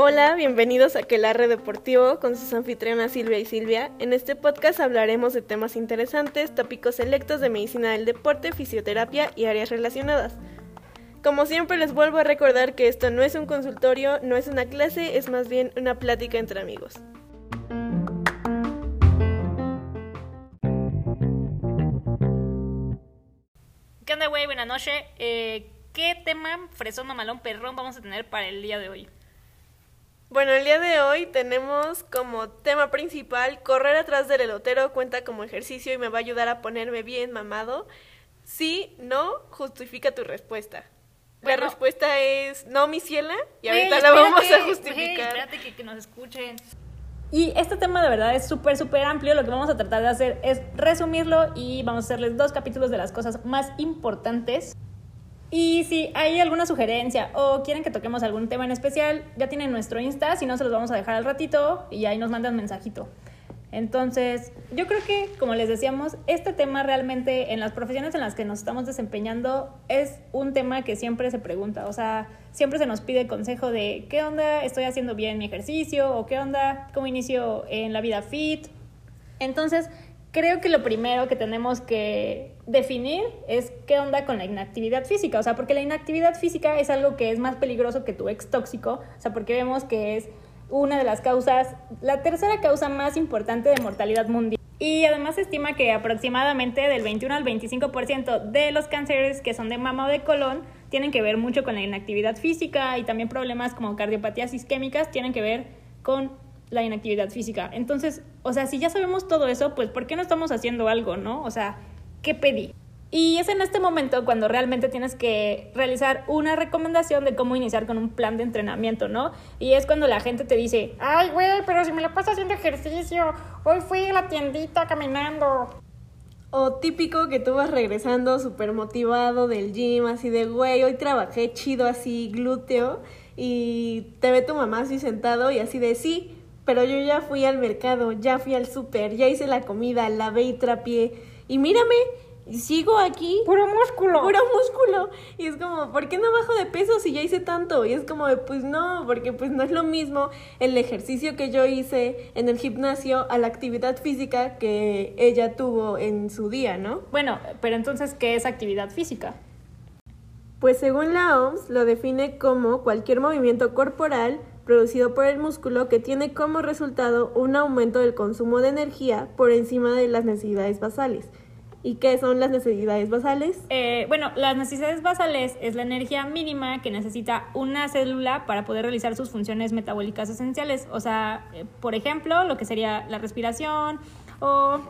Hola, bienvenidos a Quelarre Deportivo con sus anfitrionas Silvia y Silvia. En este podcast hablaremos de temas interesantes, tópicos selectos de medicina del deporte, fisioterapia y áreas relacionadas. Como siempre les vuelvo a recordar que esto no es un consultorio, no es una clase, es más bien una plática entre amigos. ¿Qué onda, güey? Buenas noches. Eh, ¿Qué tema fresón, mamalón, perrón vamos a tener para el día de hoy? Bueno, el día de hoy tenemos como tema principal correr atrás del elotero cuenta como ejercicio y me va a ayudar a ponerme bien mamado. Sí, no, justifica tu respuesta. La respuesta es no, mi ciela, y ahorita la vamos a justificar. espérate que, que nos escuchen. Y este tema de verdad es súper, súper amplio. Lo que vamos a tratar de hacer es resumirlo y vamos a hacerles dos capítulos de las cosas más importantes. Y si hay alguna sugerencia o quieren que toquemos algún tema en especial, ya tienen nuestro Insta, si no se los vamos a dejar al ratito y ahí nos mandan mensajito. Entonces, yo creo que, como les decíamos, este tema realmente en las profesiones en las que nos estamos desempeñando es un tema que siempre se pregunta. O sea, siempre se nos pide consejo de qué onda, estoy haciendo bien mi ejercicio o qué onda, cómo inicio en la vida fit. Entonces, creo que lo primero que tenemos que definir es qué onda con la inactividad física. O sea, porque la inactividad física es algo que es más peligroso que tu ex tóxico. O sea, porque vemos que es una de las causas, la tercera causa más importante de mortalidad mundial. Y además se estima que aproximadamente del 21 al 25% de los cánceres que son de mama o de colon tienen que ver mucho con la inactividad física y también problemas como cardiopatías isquémicas tienen que ver con la inactividad física. Entonces, o sea, si ya sabemos todo eso, pues ¿por qué no estamos haciendo algo, no? O sea, ¿qué pedí? Y es en este momento cuando realmente tienes que realizar una recomendación de cómo iniciar con un plan de entrenamiento, ¿no? Y es cuando la gente te dice, ay, güey, pero si me la paso haciendo ejercicio, hoy fui a la tiendita caminando. O típico que tú vas regresando súper motivado del gym, así de, güey, hoy trabajé chido así, glúteo, y te ve tu mamá así sentado y así de, sí, pero yo ya fui al mercado, ya fui al súper, ya hice la comida, lavé y trapié, y mírame, sigo aquí. Puro músculo. Puro músculo. Y es como, ¿por qué no bajo de peso si ya hice tanto? Y es como, pues no, porque pues no es lo mismo el ejercicio que yo hice en el gimnasio a la actividad física que ella tuvo en su día, ¿no? Bueno, pero entonces, ¿qué es actividad física? Pues según la OMS lo define como cualquier movimiento corporal producido por el músculo que tiene como resultado un aumento del consumo de energía por encima de las necesidades basales. ¿Y qué son las necesidades basales? Eh, bueno, las necesidades basales es la energía mínima que necesita una célula para poder realizar sus funciones metabólicas esenciales. O sea, eh, por ejemplo, lo que sería la respiración o,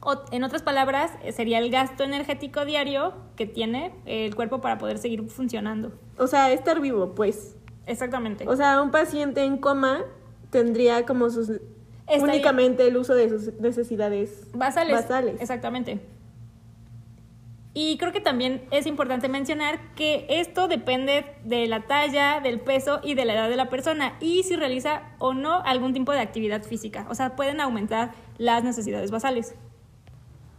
o, en otras palabras, eh, sería el gasto energético diario que tiene el cuerpo para poder seguir funcionando. O sea, estar vivo, pues. Exactamente. O sea, un paciente en coma tendría como sus Estaría- únicamente el uso de sus necesidades basales. basales. Exactamente. Y creo que también es importante mencionar que esto depende de la talla, del peso y de la edad de la persona y si realiza o no algún tipo de actividad física. O sea, pueden aumentar las necesidades basales.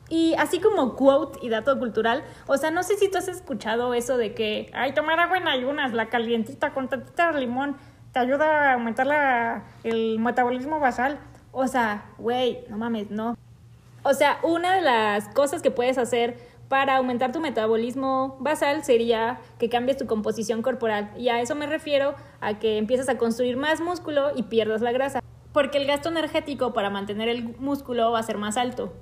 Y así como quote y dato cultural, o sea, no sé si tú has escuchado eso de que, ay, tomar agua en ayunas, la calientita con tantita de limón, te ayuda a aumentar la- el metabolismo basal. O sea, güey, no mames, no. O sea, una de las cosas que puedes hacer para aumentar tu metabolismo basal sería que cambies tu composición corporal. Y a eso me refiero a que empieces a construir más músculo y pierdas la grasa. Porque el gasto energético para mantener el músculo va a ser más alto.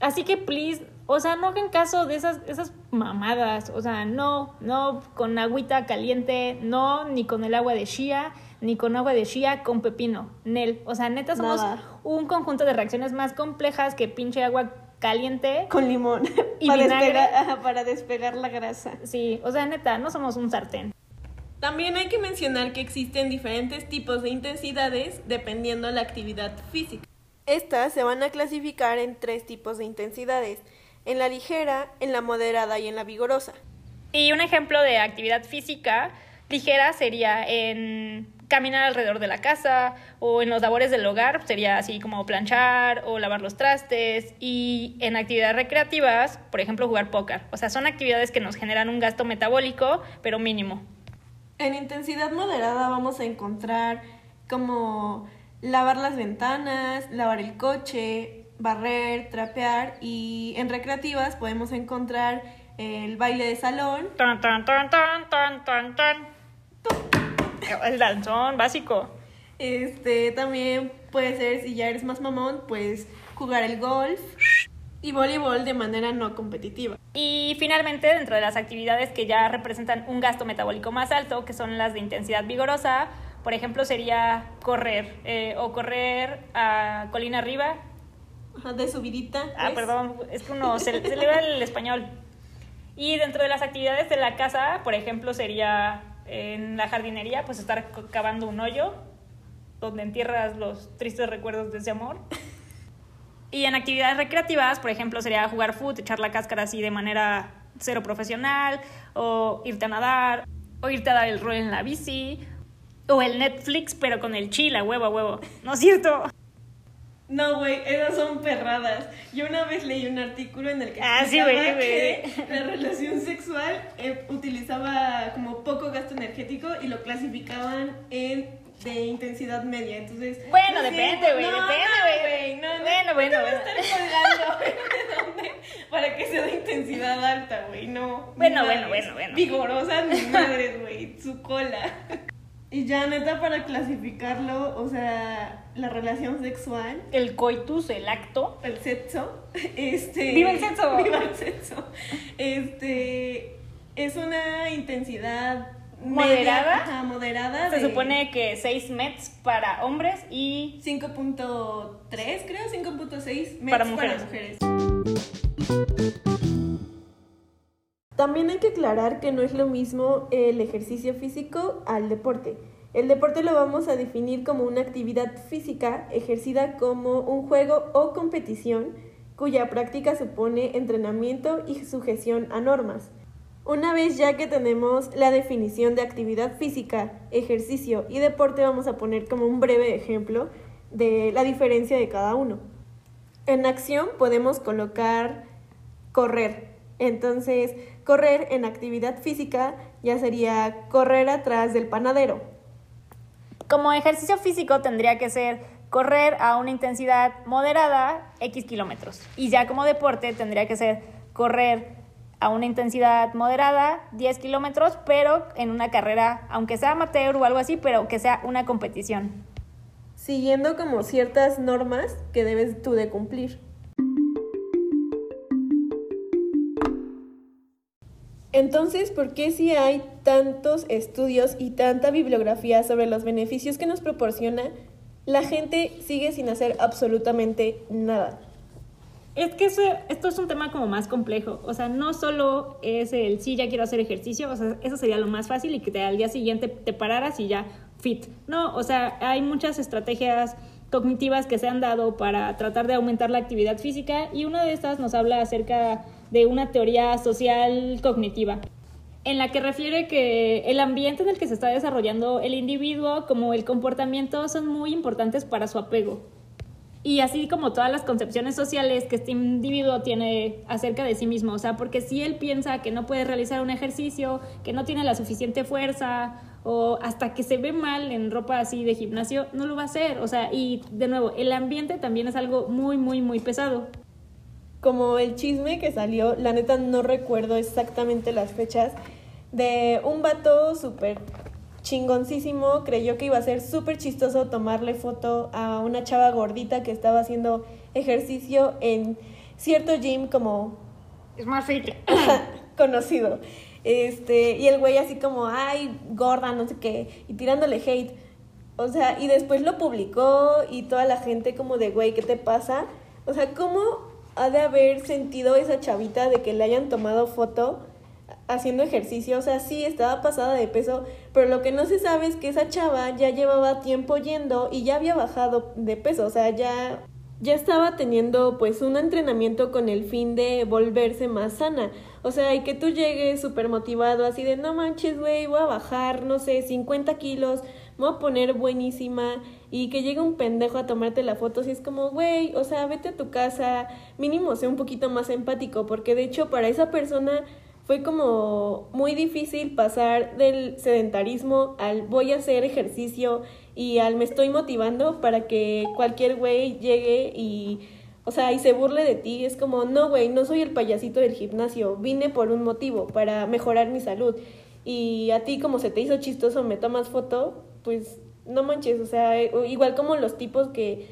Así que, please, o sea, no hagan caso de esas, esas mamadas. O sea, no, no con agüita caliente, no, ni con el agua de shia, ni con agua de shia con pepino. Nel. O sea, neta somos Nada. un conjunto de reacciones más complejas que pinche agua caliente. Con limón. ¿Y para, vinagre? despegar, para despegar la grasa. Sí, o sea, neta, no somos un sartén. También hay que mencionar que existen diferentes tipos de intensidades dependiendo la actividad física. Estas se van a clasificar en tres tipos de intensidades, en la ligera, en la moderada y en la vigorosa. Y un ejemplo de actividad física ligera sería en caminar alrededor de la casa o en los labores del hogar sería así como planchar o lavar los trastes y en actividades recreativas, por ejemplo, jugar póker. O sea, son actividades que nos generan un gasto metabólico, pero mínimo. En intensidad moderada vamos a encontrar como lavar las ventanas, lavar el coche, barrer, trapear y en recreativas podemos encontrar el baile de salón. Tan, tan, tan, El danzón básico. Este también puede ser, si ya eres más mamón, pues jugar el golf y voleibol de manera no competitiva. Y finalmente, dentro de las actividades que ya representan un gasto metabólico más alto, que son las de intensidad vigorosa, por ejemplo, sería correr eh, o correr a colina arriba. Ajá, de subidita. Ah, pues. perdón, es que uno se, se le va el español. Y dentro de las actividades de la casa, por ejemplo, sería en la jardinería, pues estar cavando un hoyo donde entierras los tristes recuerdos de ese amor. Y en actividades recreativas, por ejemplo, sería jugar fútbol, echar la cáscara así de manera cero profesional, o irte a nadar, o irte a dar el rol en la bici, o el Netflix, pero con el chila, huevo a huevo. ¿No es cierto? No, güey, esas son perradas. Yo una vez leí un artículo en el que Ah, sí, que la relación sexual eh, utilizaba como poco gasto energético y lo clasificaban en de intensidad media. Entonces, Bueno, no depende, güey, no, depende, güey. No, no, Bueno, no bueno, bueno. estar colgando de dónde para que sea de intensidad alta, güey. No. Bueno, bueno, bueno, bueno. Vigorosa ni madres, güey. Su cola. Y ya neta para clasificarlo, o sea, la relación sexual El coitus, el acto. el sexo, este... ¡Viva el sexo! ¡Viva el sexo! Este, es una intensidad... ¿Moderada? media, ajá, moderada. Se de supone que 6 mets para hombres y 5.3, creo, 5.6 mets Para mujeres. mujeres. También hay que aclarar que no es lo mismo el ejercicio físico al deporte. El deporte lo vamos a definir como una actividad física ejercida como un juego o competición cuya práctica supone entrenamiento y sujeción a normas. Una vez ya que tenemos la definición de actividad física, ejercicio y deporte, vamos a poner como un breve ejemplo de la diferencia de cada uno. En acción podemos colocar correr. Entonces, correr en actividad física ya sería correr atrás del panadero. como ejercicio físico tendría que ser correr a una intensidad moderada X kilómetros. Y ya como deporte tendría que ser correr a una intensidad moderada 10 kilómetros, pero en una carrera, aunque sea amateur o algo así, pero que sea una competición. Siguiendo como ciertas normas que debes tú de cumplir. Entonces, ¿por qué si hay tantos estudios y tanta bibliografía sobre los beneficios que nos proporciona, la gente sigue sin hacer absolutamente nada? Es que esto es un tema como más complejo. O sea, no solo es el sí, ya quiero hacer ejercicio, o sea, eso sería lo más fácil y que al día siguiente te pararas y ya fit. No, o sea, hay muchas estrategias cognitivas que se han dado para tratar de aumentar la actividad física y una de estas nos habla acerca de una teoría social cognitiva en la que refiere que el ambiente en el que se está desarrollando el individuo como el comportamiento son muy importantes para su apego. Y así como todas las concepciones sociales que este individuo tiene acerca de sí mismo, o sea, porque si él piensa que no puede realizar un ejercicio, que no tiene la suficiente fuerza, o hasta que se ve mal en ropa así de gimnasio, no lo va a hacer, o sea, y de nuevo, el ambiente también es algo muy, muy, muy pesado. Como el chisme que salió, la neta no recuerdo exactamente las fechas, de un vato súper chingoncísimo, creyó que iba a ser súper chistoso tomarle foto a una chava gordita que estaba haciendo ejercicio en cierto gym como Es más fit. conocido. Este, y el güey así como, ay, gorda, no sé qué, y tirándole hate. O sea, y después lo publicó y toda la gente como de, güey, ¿qué te pasa? O sea, ¿cómo ha de haber sentido esa chavita de que le hayan tomado foto haciendo ejercicio? O sea, sí, estaba pasada de peso, pero lo que no se sabe es que esa chava ya llevaba tiempo yendo y ya había bajado de peso, o sea, ya ya estaba teniendo pues un entrenamiento con el fin de volverse más sana. O sea, y que tú llegues súper motivado así de no manches, güey, voy a bajar, no sé, 50 kilos, me voy a poner buenísima y que llegue un pendejo a tomarte la foto, si es como, güey, o sea, vete a tu casa, mínimo sea un poquito más empático, porque de hecho para esa persona fue como muy difícil pasar del sedentarismo al voy a hacer ejercicio y al me estoy motivando para que cualquier güey llegue y, o sea, y se burle de ti. Es como, no, güey, no soy el payasito del gimnasio, vine por un motivo, para mejorar mi salud. Y a ti como se te hizo chistoso, me tomas foto, pues no manches, o sea, igual como los tipos que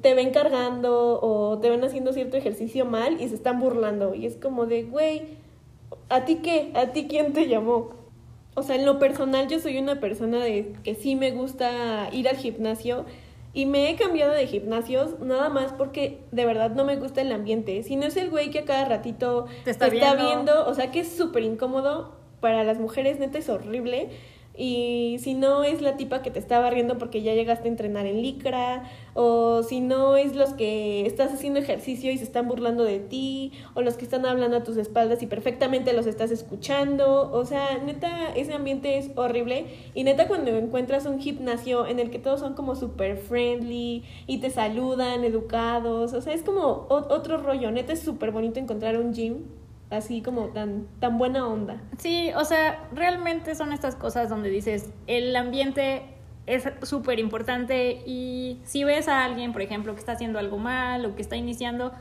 te ven cargando o te ven haciendo cierto ejercicio mal y se están burlando. Y es como de, güey, ¿a ti qué? ¿A ti quién te llamó? O sea, en lo personal yo soy una persona de que sí me gusta ir al gimnasio y me he cambiado de gimnasios nada más porque de verdad no me gusta el ambiente. Si no es el güey que a cada ratito te está, viendo. o sea que es súper incómodo para las mujeres, neta es horrible. Y si no es la tipa que te está barriendo porque ya llegaste a entrenar en licra, o si no es los que estás haciendo ejercicio y se están burlando de ti, o los que están hablando a tus espaldas y perfectamente los estás escuchando. O sea, neta, ese ambiente es horrible. Y neta, cuando encuentras un gimnasio en el que todos son como súper friendly y te saludan, educados, o sea, es como otro rollo. Neta, es súper bonito encontrar un gym así como tan, tan buena onda. Sí, o sea, realmente son estas cosas donde dices, el ambiente es súper importante y si ves a alguien, por ejemplo, que está haciendo algo mal o que está iniciando,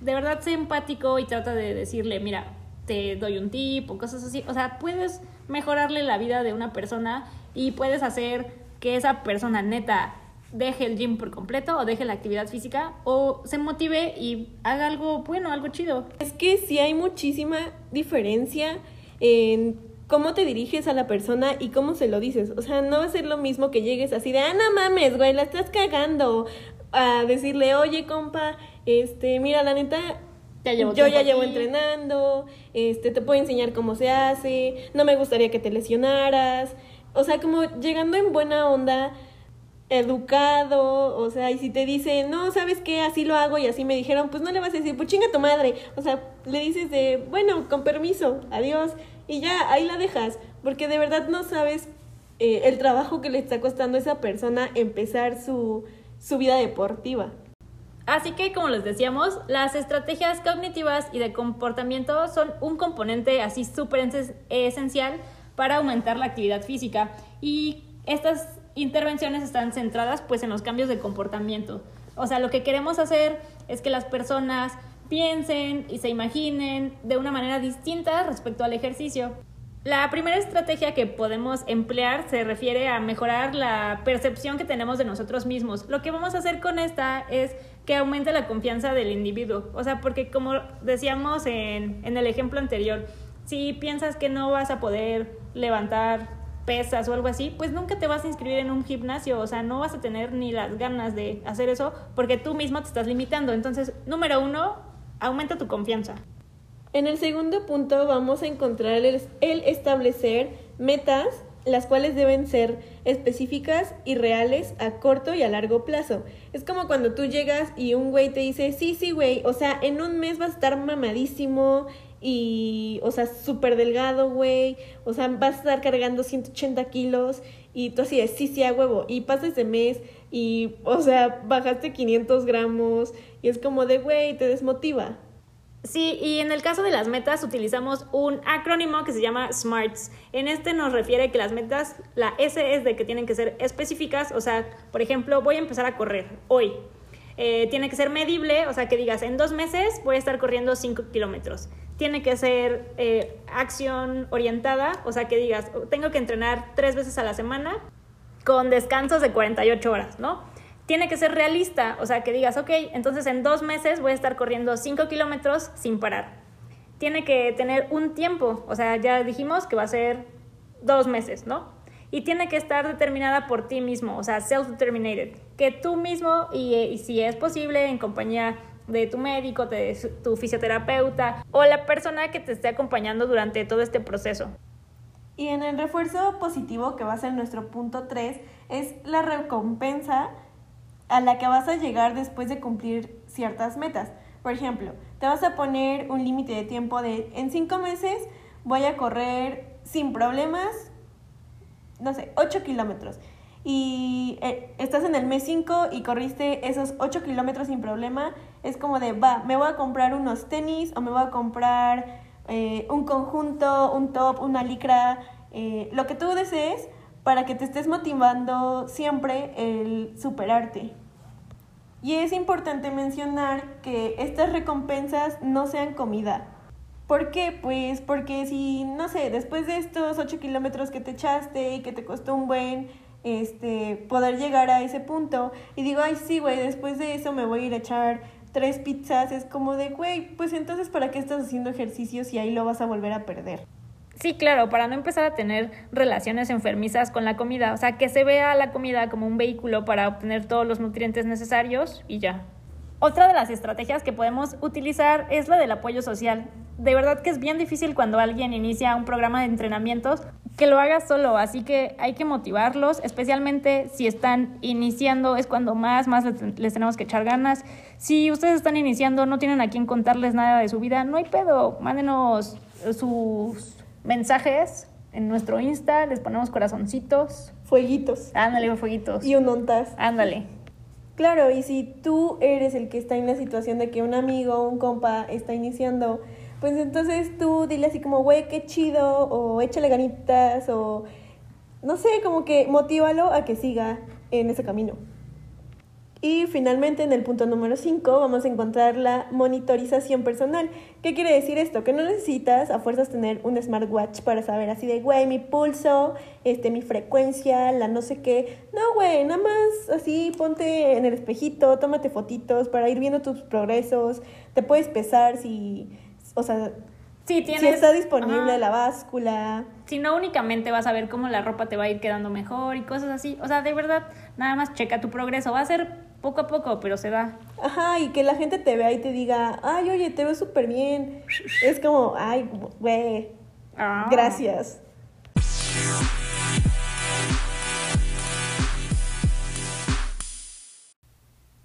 de verdad sé empático y trata de decirle, mira, te doy un tip o cosas así. O sea, puedes mejorarle la vida de una persona y puedes hacer que esa persona neta deje el gym por completo o deje la actividad física o se motive y haga algo bueno, algo chido. Es que sí hay muchísima diferencia en cómo te diriges a la persona y cómo se lo dices. O sea, no va a ser lo mismo que llegues así de, ah, no mames, güey, la estás cagando. A decirle, oye, compa, este, mira, la neta, yo ya llevo entrenando, este, te puedo enseñar cómo se hace, no me gustaría que te lesionaras. O sea, como llegando en buena onda educado, o sea, y si te dice, no, ¿sabes qué? Así lo hago y así me dijeron, pues no le vas a decir, pues chinga tu madre. O sea, le dices de, bueno, con permiso, adiós, y ya, ahí la dejas, porque de verdad no sabes eh, el trabajo que le está costando a esa persona empezar su, su vida deportiva. Así que, como les decíamos, las estrategias cognitivas y de comportamiento son un componente así súper esencial para aumentar la actividad física. Y estas intervenciones están centradas pues en los cambios de comportamiento. O sea, lo que queremos hacer es que las personas piensen y se imaginen de una manera distinta respecto al ejercicio. La primera estrategia que podemos emplear se refiere a mejorar la percepción que tenemos de nosotros mismos. Lo que vamos a hacer con esta es que aumente la confianza del individuo. O sea, porque como decíamos en, en el ejemplo anterior, si piensas que no vas a poder levantar pesas o algo así, pues nunca te vas a inscribir en un gimnasio, o sea, no vas a tener ni las ganas de hacer eso porque tú mismo te estás limitando. Entonces, número uno, aumenta tu confianza. En el segundo punto vamos a encontrar el, establecer metas las cuales deben ser específicas y reales a corto y a largo plazo. Es como cuando tú llegas y un güey te dice, sí, sí, güey, o sea, en un mes vas a estar mamadísimo y, o sea, súper delgado, güey, o sea, vas a estar cargando 180 kilos y tú así de, sí, sí, a huevo, y pasa ese mes y, o sea, bajaste 500 gramos y es como de, güey, te desmotiva. Sí, y en el caso de las metas utilizamos un acrónimo que se llama SMARTS. En este nos refiere que las metas, la S es de que tienen que ser específicas, o sea, por ejemplo, voy a empezar a correr hoy. Eh, tiene que ser medible, o sea, que digas, en dos meses voy a estar corriendo 5 kilómetros tiene que ser eh, acción orientada, o sea, que digas, tengo que entrenar tres veces a la semana con descansos de 48 horas, ¿no? Tiene que ser realista, o sea, que digas, ok, entonces en dos meses voy a estar corriendo 5 kilómetros sin parar. Tiene que tener un tiempo, o sea, ya dijimos que va a ser dos meses, ¿no? Y tiene que estar determinada por ti mismo, o sea, self-determinated, que tú mismo y, y si es posible en compañía de tu médico, de tu fisioterapeuta o la persona que te esté acompañando durante todo este proceso. Y en el refuerzo positivo, que va a ser nuestro punto 3, es la recompensa a la que vas a llegar después de cumplir ciertas metas. Por ejemplo, te vas a poner un límite de tiempo de en 5 meses voy a correr sin problemas, no sé, 8 kilómetros. Y eh, estás en el mes 5 y corriste esos 8 kilómetros sin problema, es como de, va, me voy a comprar unos tenis o me voy a comprar eh, un conjunto, un top, una licra, eh, lo que tú desees para que te estés motivando siempre el superarte. Y es importante mencionar que estas recompensas no sean comida. ¿Por qué? Pues porque si, no sé, después de estos 8 kilómetros que te echaste y que te costó un buen este, poder llegar a ese punto y digo, ay, sí, güey, después de eso me voy a ir a echar tres pizzas, es como de, güey, pues entonces, ¿para qué estás haciendo ejercicios y ahí lo vas a volver a perder? Sí, claro, para no empezar a tener relaciones enfermizas con la comida, o sea, que se vea la comida como un vehículo para obtener todos los nutrientes necesarios y ya. Otra de las estrategias que podemos utilizar es la del apoyo social. De verdad que es bien difícil cuando alguien inicia un programa de entrenamientos que lo haga solo, así que hay que motivarlos, especialmente si están iniciando, es cuando más, más les tenemos que echar ganas. Si ustedes están iniciando, no tienen a quién contarles nada de su vida, no hay pedo, mándenos sus mensajes en nuestro Insta, les ponemos corazoncitos. Fueguitos. Ándale, fueguitos. Y un ontas. Ándale. Claro, y si tú eres el que está en la situación de que un amigo, un compa está iniciando, pues entonces tú dile así como, güey, qué chido, o échale ganitas, o no sé, como que motívalo a que siga en ese camino. Y finalmente, en el punto número 5, vamos a encontrar la monitorización personal. ¿Qué quiere decir esto? Que no necesitas a fuerzas tener un smartwatch para saber así de, güey, mi pulso, este, mi frecuencia, la no sé qué. No, güey, nada más así ponte en el espejito, tómate fotitos para ir viendo tus progresos. Te puedes pesar si, o sea, Sí, tienes, si está disponible la báscula. Si no, únicamente vas a ver cómo la ropa te va a ir quedando mejor y cosas así. O sea, de verdad, nada más checa tu progreso. Va a ser poco a poco, pero se da. Ajá, y que la gente te vea y te diga, ay, oye, te veo súper bien. Es como, ay, güey, Ah. gracias.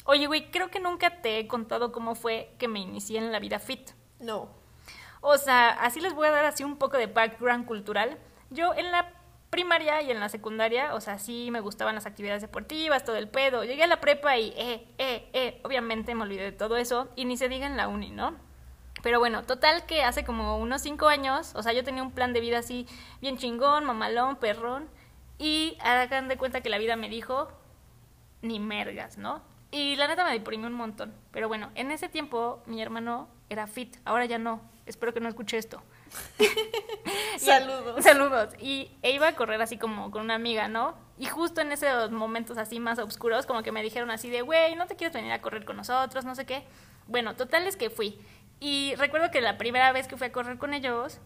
Oye, güey, creo que nunca te he contado cómo fue que me inicié en la vida fit. No. O sea, así les voy a dar así un poco de background cultural. Yo en la primaria y en la secundaria, o sea, sí me gustaban las actividades deportivas, todo el pedo. Llegué a la prepa y, eh, eh, eh, obviamente me olvidé de todo eso y ni se diga en la uni, ¿no? Pero bueno, total que hace como unos cinco años, o sea, yo tenía un plan de vida así bien chingón, mamalón, perrón, y hagan de cuenta que la vida me dijo, ni mergas, ¿no? Y la neta me deprimí un montón. Pero bueno, en ese tiempo mi hermano era fit, ahora ya no. Espero que no escuche esto. Saludos. Saludos. Y e iba a correr así como con una amiga, ¿no? Y justo en esos momentos así más oscuros, como que me dijeron así de, güey, ¿no te quieres venir a correr con nosotros? No sé qué. Bueno, total es que fui. Y recuerdo que la primera vez que fui a correr con ellos,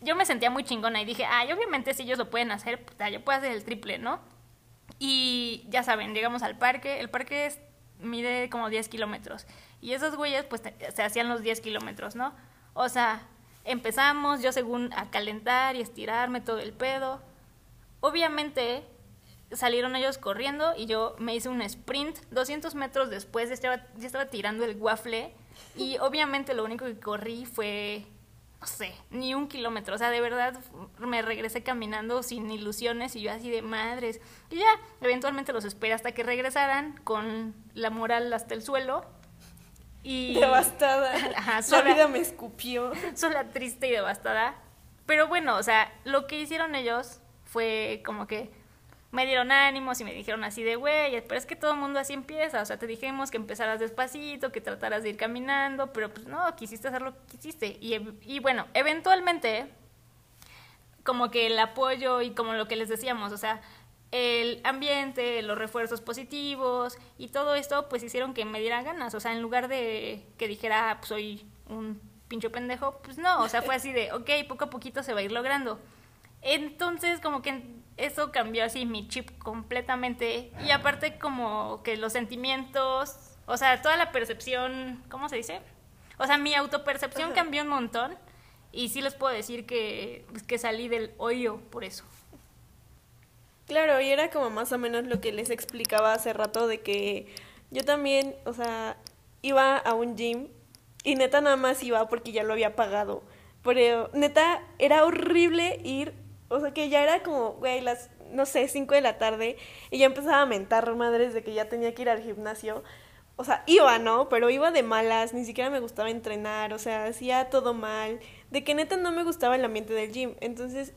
yo me sentía muy chingona y dije, ay, obviamente si ellos lo pueden hacer, puta, yo puedo hacer el triple, ¿no? Y ya saben, llegamos al parque. El parque es- mide como 10 kilómetros. Y esos güeyes, pues, se hacían los 10 kilómetros, ¿no? O sea, empezamos yo según a calentar y estirarme todo el pedo. Obviamente salieron ellos corriendo y yo me hice un sprint. 200 metros después ya estaba, ya estaba tirando el waffle y obviamente lo único que corrí fue, no sé, ni un kilómetro. O sea, de verdad me regresé caminando sin ilusiones y yo así de madres. Y ya, eventualmente los esperé hasta que regresaran con la moral hasta el suelo. Y... Devastada. Ajá, la vida me escupió. sola, triste y devastada. Pero bueno, o sea, lo que hicieron ellos fue como que me dieron ánimos y me dijeron así de, güey, pero es que todo el mundo así empieza. O sea, te dijimos que empezaras despacito, que trataras de ir caminando, pero pues no, quisiste hacer lo que quisiste. Y, y bueno, eventualmente, como que el apoyo y como lo que les decíamos, o sea, el ambiente, los refuerzos positivos y todo esto, pues hicieron que me diera ganas. O sea, en lugar de que dijera, ah, pues soy un pincho pendejo, pues no, o sea, fue así de, ok, poco a poquito se va a ir logrando. Entonces, como que eso cambió así mi chip completamente. Y aparte, como que los sentimientos, o sea, toda la percepción, ¿cómo se dice? O sea, mi autopercepción cambió un montón. Y sí les puedo decir que, pues, que salí del hoyo por eso. Claro, y era como más o menos lo que les explicaba hace rato de que yo también, o sea, iba a un gym y neta nada más iba porque ya lo había pagado. Pero neta era horrible ir O sea, que ya era como, güey, las, no sé, 5 de la tarde y ya empezaba a mentar madres de que ya tenía que ir al gimnasio. O sea, iba, ¿no? Pero iba de malas, ni siquiera me gustaba entrenar, o sea, hacía todo mal. De que neta no me gustaba el ambiente del gym. Entonces,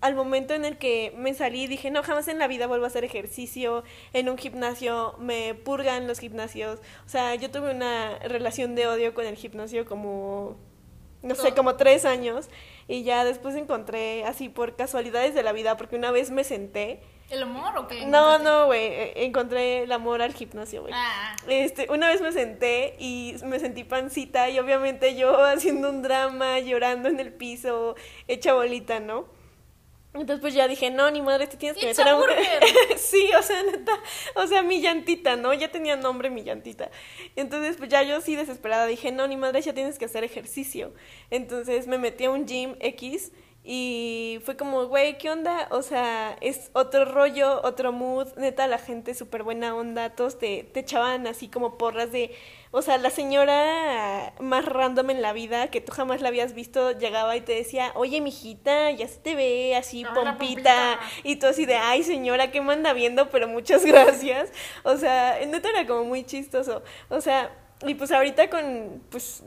al momento en el que me salí, dije, no, jamás en la vida vuelvo a hacer ejercicio en un gimnasio, me purgan los gimnasios. O sea, yo tuve una relación de odio con el gimnasio como, no sé, como tres años. Y ya después encontré, así por casualidades de la vida, porque una vez me senté ¿El amor o qué? no, no, güey. eh, Encontré el amor al gimnasio, güey. Ah, Este, una vez me senté y me sentí pancita y obviamente yo haciendo un drama, llorando en el piso, hecha bolita, ¿no? Entonces pues ya dije, no, ni madre, te tienes que meter a un... sí, o sea, neta, o sea, mi llantita, ¿no? Ya tenía nombre mi llantita. Entonces pues ya yo sí desesperada dije, no, ni madre, ya tienes que hacer ejercicio. Entonces me metí a un gym X y fue como, güey, ¿qué onda? O sea, es otro rollo, otro mood, neta, la gente súper buena onda, todos te, te echaban así como porras de, o sea, la señora más random en la vida que tú jamás la habías visto llegaba y te decía, oye, mijita, ya se te ve así pompita, pompita. y tú así de, ay, señora, ¿qué manda viendo? Pero muchas gracias. O sea, neta era como muy chistoso. O sea, y pues ahorita con, pues,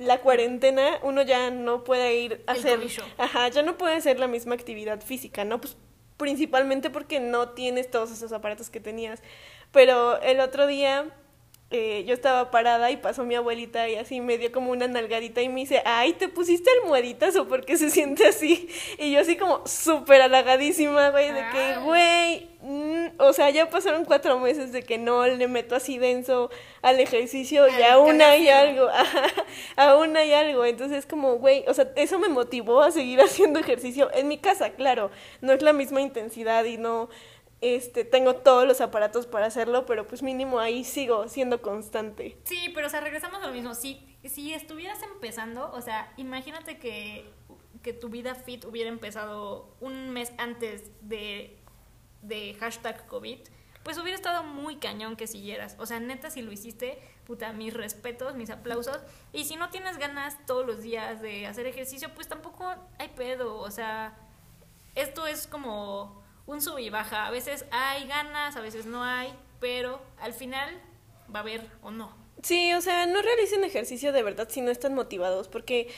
la cuarentena, uno ya no puede ir a El hacer, ajá, ya no puede hacer la misma actividad física, ¿no? Pues principalmente porque no tienes todos esos aparatos que tenías. Pero el otro día eh, yo estaba parada y pasó mi abuelita y así me dio como una nalgadita y me dice, ay, ¿te pusiste almohaditas o por qué se siente así? Y yo así como súper halagadísima, güey, de que, güey, o sea, ya pasaron cuatro meses de que no le meto así denso al ejercicio y Al aún hay algo, aún hay algo. Entonces, como, güey, o sea, eso me motivó a seguir haciendo ejercicio en mi casa, claro, no es la misma intensidad y no este, tengo todos los aparatos para hacerlo, pero pues mínimo ahí sigo siendo constante. Sí, pero o sea, regresamos a lo mismo. Si, si estuvieras empezando, o sea, imagínate que, que tu vida fit hubiera empezado un mes antes de, de hashtag COVID, pues hubiera estado muy cañón que siguieras. O sea, neta, si lo hiciste, puta, mis respetos, mis aplausos. Y si no tienes ganas todos los días de hacer ejercicio, pues tampoco hay pedo. O sea, esto es como un sub y baja. A veces hay ganas, a veces no hay, pero al final va a haber o no. Sí, o sea, no realicen ejercicio de verdad si no están motivados, porque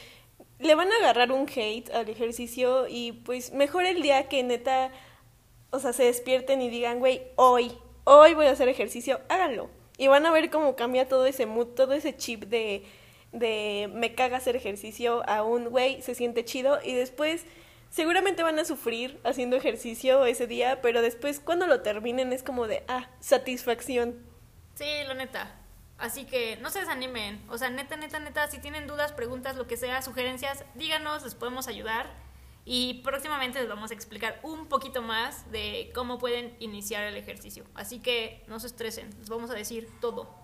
le van a agarrar un hate al ejercicio y pues mejor el día que neta, o sea, se despierten y digan, güey, hoy, hoy voy a hacer ejercicio, háganlo. Y van a ver cómo cambia todo ese mood, todo ese chip de, de me caga hacer ejercicio a un, güey, se siente chido y después seguramente van a sufrir haciendo ejercicio ese día, pero después cuando lo terminen es como de, ah, satisfacción. Sí, lo neta. Así que no se desanimen. O sea, neta, neta, neta, si tienen dudas, preguntas, lo que sea, sugerencias, díganos, les podemos ayudar. Y próximamente les vamos a explicar un poquito más de cómo pueden iniciar el ejercicio. Así que no se estresen, les vamos a decir todo.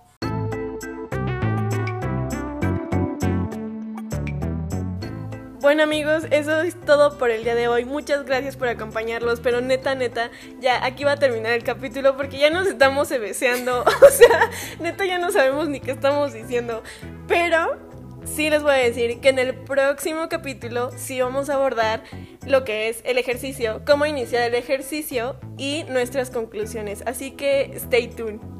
Bueno amigos, eso es todo por el día de hoy. Muchas gracias por acompañarlos, pero neta, neta, ya aquí va a terminar el capítulo porque ya nos estamos beseando. O sea, neta ya no sabemos ni qué estamos diciendo. Pero sí les voy a decir que en el próximo capítulo sí vamos a abordar lo que es el ejercicio, cómo iniciar el ejercicio y nuestras conclusiones. Así que stay tuned.